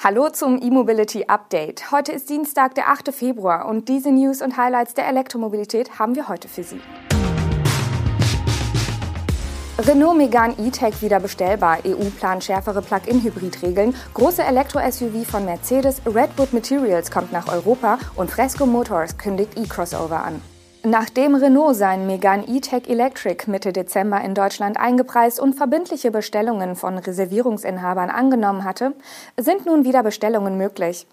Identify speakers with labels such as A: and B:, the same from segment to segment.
A: Hallo zum E-Mobility Update. Heute ist Dienstag, der 8. Februar und diese News und Highlights der Elektromobilität haben wir heute für Sie. Renault Megane E-Tech wieder bestellbar, EU plant schärfere Plug-in-Hybrid-Regeln, große Elektro-SUV von Mercedes, Redwood Materials kommt nach Europa und Fresco Motors kündigt E-Crossover an. Nachdem Renault seinen Megane E-Tech Electric Mitte Dezember in Deutschland eingepreist und verbindliche Bestellungen von Reservierungsinhabern angenommen hatte, sind nun wieder Bestellungen möglich.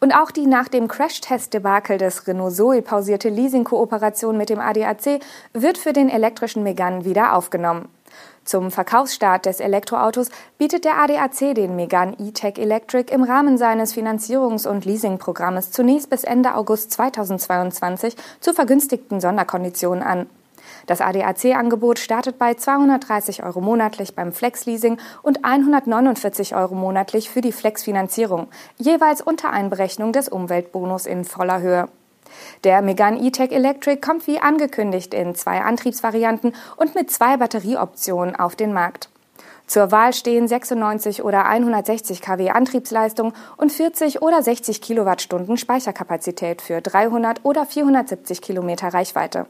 A: Und auch die nach dem Crash-Test-Debakel des Renault Zoe pausierte Leasing-Kooperation mit dem ADAC wird für den elektrischen Megane wieder aufgenommen. Zum Verkaufsstart des Elektroautos bietet der ADAC den Megane E-Tech Electric im Rahmen seines Finanzierungs- und Leasingprogrammes zunächst bis Ende August 2022 zu vergünstigten Sonderkonditionen an. Das ADAC-Angebot startet bei 230 Euro monatlich beim Flex-Leasing und 149 Euro monatlich für die Flex-Finanzierung, jeweils unter Einberechnung des Umweltbonus in voller Höhe. Der Megane E-Tech Electric kommt wie angekündigt in zwei Antriebsvarianten und mit zwei Batterieoptionen auf den Markt. Zur Wahl stehen 96 oder 160 kW Antriebsleistung und 40 oder 60 Kilowattstunden Speicherkapazität für 300 oder 470 Kilometer Reichweite.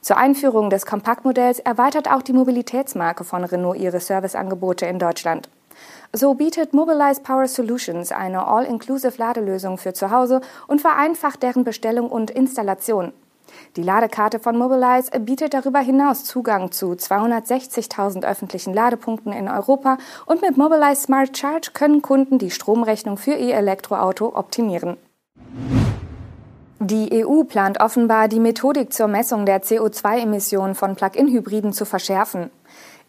A: Zur Einführung des Kompaktmodells erweitert auch die Mobilitätsmarke von Renault ihre Serviceangebote in Deutschland. So bietet Mobilize Power Solutions eine all-inclusive Ladelösung für zu Hause und vereinfacht deren Bestellung und Installation. Die Ladekarte von Mobilize bietet darüber hinaus Zugang zu 260.000 öffentlichen Ladepunkten in Europa und mit Mobilize Smart Charge können Kunden die Stromrechnung für ihr Elektroauto optimieren. Die EU plant offenbar, die Methodik zur Messung der CO2-Emissionen von Plug-in-Hybriden zu verschärfen.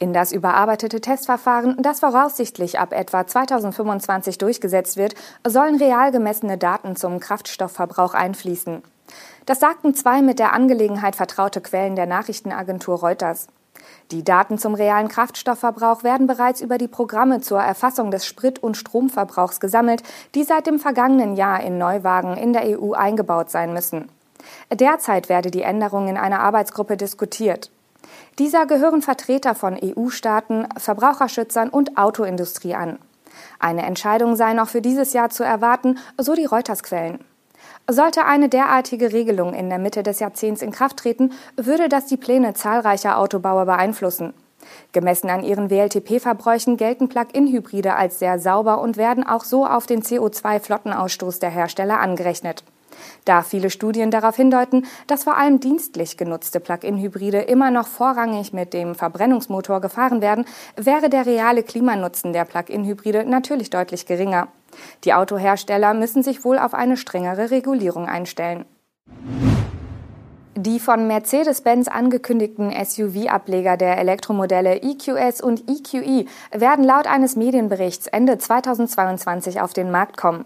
A: In das überarbeitete Testverfahren, das voraussichtlich ab etwa 2025 durchgesetzt wird, sollen real gemessene Daten zum Kraftstoffverbrauch einfließen. Das sagten zwei mit der Angelegenheit vertraute Quellen der Nachrichtenagentur Reuters. Die Daten zum realen Kraftstoffverbrauch werden bereits über die Programme zur Erfassung des Sprit- und Stromverbrauchs gesammelt, die seit dem vergangenen Jahr in Neuwagen in der EU eingebaut sein müssen. Derzeit werde die Änderung in einer Arbeitsgruppe diskutiert. Dieser gehören Vertreter von EU-Staaten, Verbraucherschützern und Autoindustrie an. Eine Entscheidung sei noch für dieses Jahr zu erwarten, so die Reuters-Quellen. Sollte eine derartige Regelung in der Mitte des Jahrzehnts in Kraft treten, würde das die Pläne zahlreicher Autobauer beeinflussen. Gemessen an ihren WLTP-Verbräuchen gelten Plug-in-Hybride als sehr sauber und werden auch so auf den CO2-Flottenausstoß der Hersteller angerechnet. Da viele Studien darauf hindeuten, dass vor allem dienstlich genutzte Plug-in-Hybride immer noch vorrangig mit dem Verbrennungsmotor gefahren werden, wäre der reale Klimanutzen der Plug-in-Hybride natürlich deutlich geringer. Die Autohersteller müssen sich wohl auf eine strengere Regulierung einstellen. Die von Mercedes-Benz angekündigten SUV-Ableger der Elektromodelle EQS und EQE werden laut eines Medienberichts Ende 2022 auf den Markt kommen.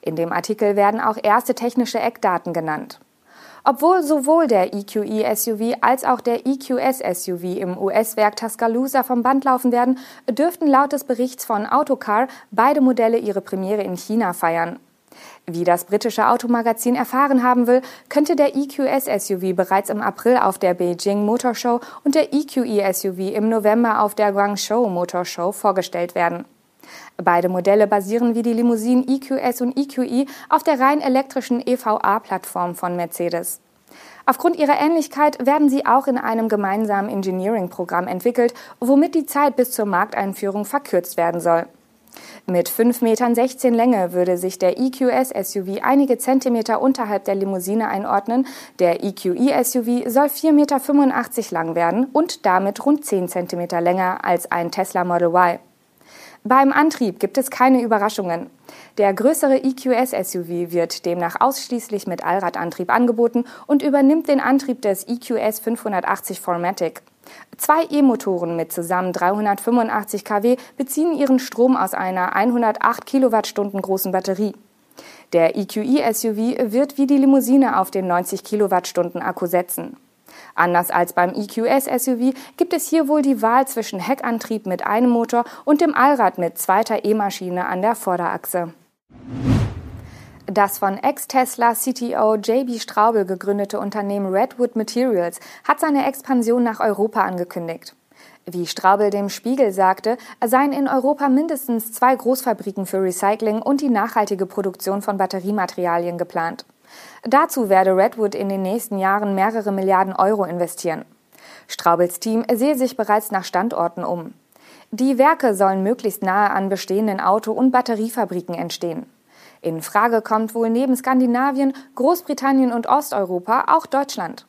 A: In dem Artikel werden auch erste technische Eckdaten genannt. Obwohl sowohl der EQE SUV als auch der EQS SUV im US-Werk Tuscaloosa vom Band laufen werden, dürften laut des Berichts von Autocar beide Modelle ihre Premiere in China feiern. Wie das britische Automagazin erfahren haben will, könnte der EQS SUV bereits im April auf der Beijing Motor Show und der EQE SUV im November auf der Guangzhou Motor Show vorgestellt werden. Beide Modelle basieren wie die Limousinen EQS und EQE auf der rein elektrischen EVA-Plattform von Mercedes. Aufgrund ihrer Ähnlichkeit werden sie auch in einem gemeinsamen Engineering-Programm entwickelt, womit die Zeit bis zur Markteinführung verkürzt werden soll. Mit 5,16 Metern Länge würde sich der EQS-SUV einige Zentimeter unterhalb der Limousine einordnen. Der EQE-SUV soll 4,85 Meter lang werden und damit rund 10 Zentimeter länger als ein Tesla Model Y. Beim Antrieb gibt es keine Überraschungen. Der größere EQS-SUV wird demnach ausschließlich mit Allradantrieb angeboten und übernimmt den Antrieb des EQS 580 Formatic. Zwei E-Motoren mit zusammen 385 kW beziehen ihren Strom aus einer 108 Kilowattstunden großen Batterie. Der EQE-SUV wird wie die Limousine auf den 90 Kilowattstunden Akku setzen. Anders als beim EQS-SUV gibt es hier wohl die Wahl zwischen Heckantrieb mit einem Motor und dem Allrad mit zweiter E-Maschine an der Vorderachse. Das von Ex-Tesla-CTO JB Straubel gegründete Unternehmen Redwood Materials hat seine Expansion nach Europa angekündigt. Wie Straubel dem Spiegel sagte, seien in Europa mindestens zwei Großfabriken für Recycling und die nachhaltige Produktion von Batteriematerialien geplant. Dazu werde Redwood in den nächsten Jahren mehrere Milliarden Euro investieren. Straubels Team sehe sich bereits nach Standorten um. Die Werke sollen möglichst nahe an bestehenden Auto- und Batteriefabriken entstehen. In Frage kommt wohl neben Skandinavien, Großbritannien und Osteuropa auch Deutschland.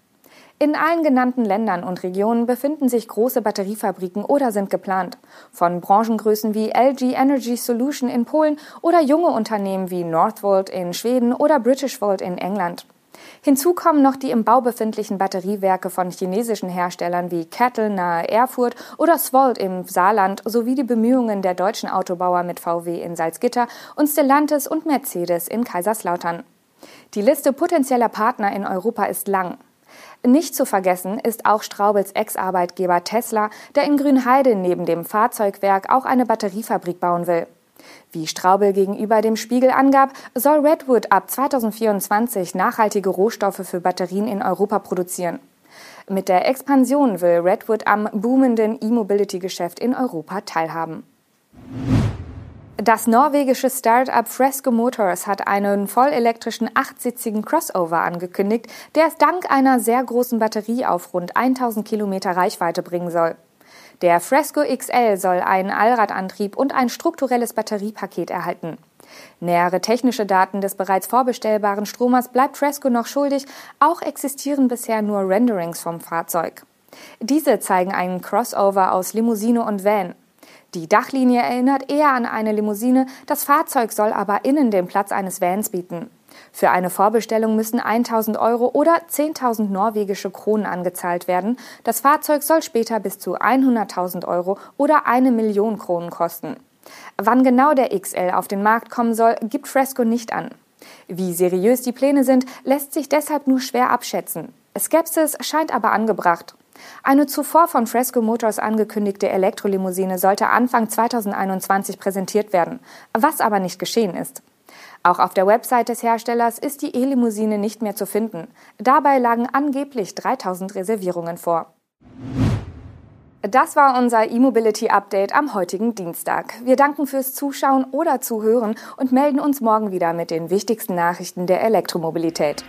A: In allen genannten Ländern und Regionen befinden sich große Batteriefabriken oder sind geplant. Von Branchengrößen wie LG Energy Solution in Polen oder junge Unternehmen wie Northvolt in Schweden oder Britishvolt in England. Hinzu kommen noch die im Bau befindlichen Batteriewerke von chinesischen Herstellern wie Kettle nahe Erfurt oder Svolt im Saarland sowie die Bemühungen der deutschen Autobauer mit VW in Salzgitter und Stellantis und Mercedes in Kaiserslautern. Die Liste potenzieller Partner in Europa ist lang. Nicht zu vergessen ist auch Straubels Ex-Arbeitgeber Tesla, der in Grünheide neben dem Fahrzeugwerk auch eine Batteriefabrik bauen will. Wie Straubel gegenüber dem Spiegel angab, soll Redwood ab 2024 nachhaltige Rohstoffe für Batterien in Europa produzieren. Mit der Expansion will Redwood am boomenden E-Mobility-Geschäft in Europa teilhaben. Das norwegische Start-up Fresco Motors hat einen vollelektrischen achtsitzigen Crossover angekündigt, der es dank einer sehr großen Batterie auf rund 1000 Kilometer Reichweite bringen soll. Der Fresco XL soll einen Allradantrieb und ein strukturelles Batteriepaket erhalten. Nähere technische Daten des bereits vorbestellbaren Stromers bleibt Fresco noch schuldig, auch existieren bisher nur Renderings vom Fahrzeug. Diese zeigen einen Crossover aus Limousine und Van. Die Dachlinie erinnert eher an eine Limousine, das Fahrzeug soll aber innen den Platz eines Vans bieten. Für eine Vorbestellung müssen 1000 Euro oder 10.000 norwegische Kronen angezahlt werden. Das Fahrzeug soll später bis zu 100.000 Euro oder eine Million Kronen kosten. Wann genau der XL auf den Markt kommen soll, gibt Fresco nicht an. Wie seriös die Pläne sind, lässt sich deshalb nur schwer abschätzen. Skepsis scheint aber angebracht. Eine zuvor von Fresco Motors angekündigte Elektrolimousine sollte Anfang 2021 präsentiert werden, was aber nicht geschehen ist. Auch auf der Website des Herstellers ist die E-Limousine nicht mehr zu finden. Dabei lagen angeblich 3000 Reservierungen vor. Das war unser E-Mobility Update am heutigen Dienstag. Wir danken fürs Zuschauen oder Zuhören und melden uns morgen wieder mit den wichtigsten Nachrichten der Elektromobilität.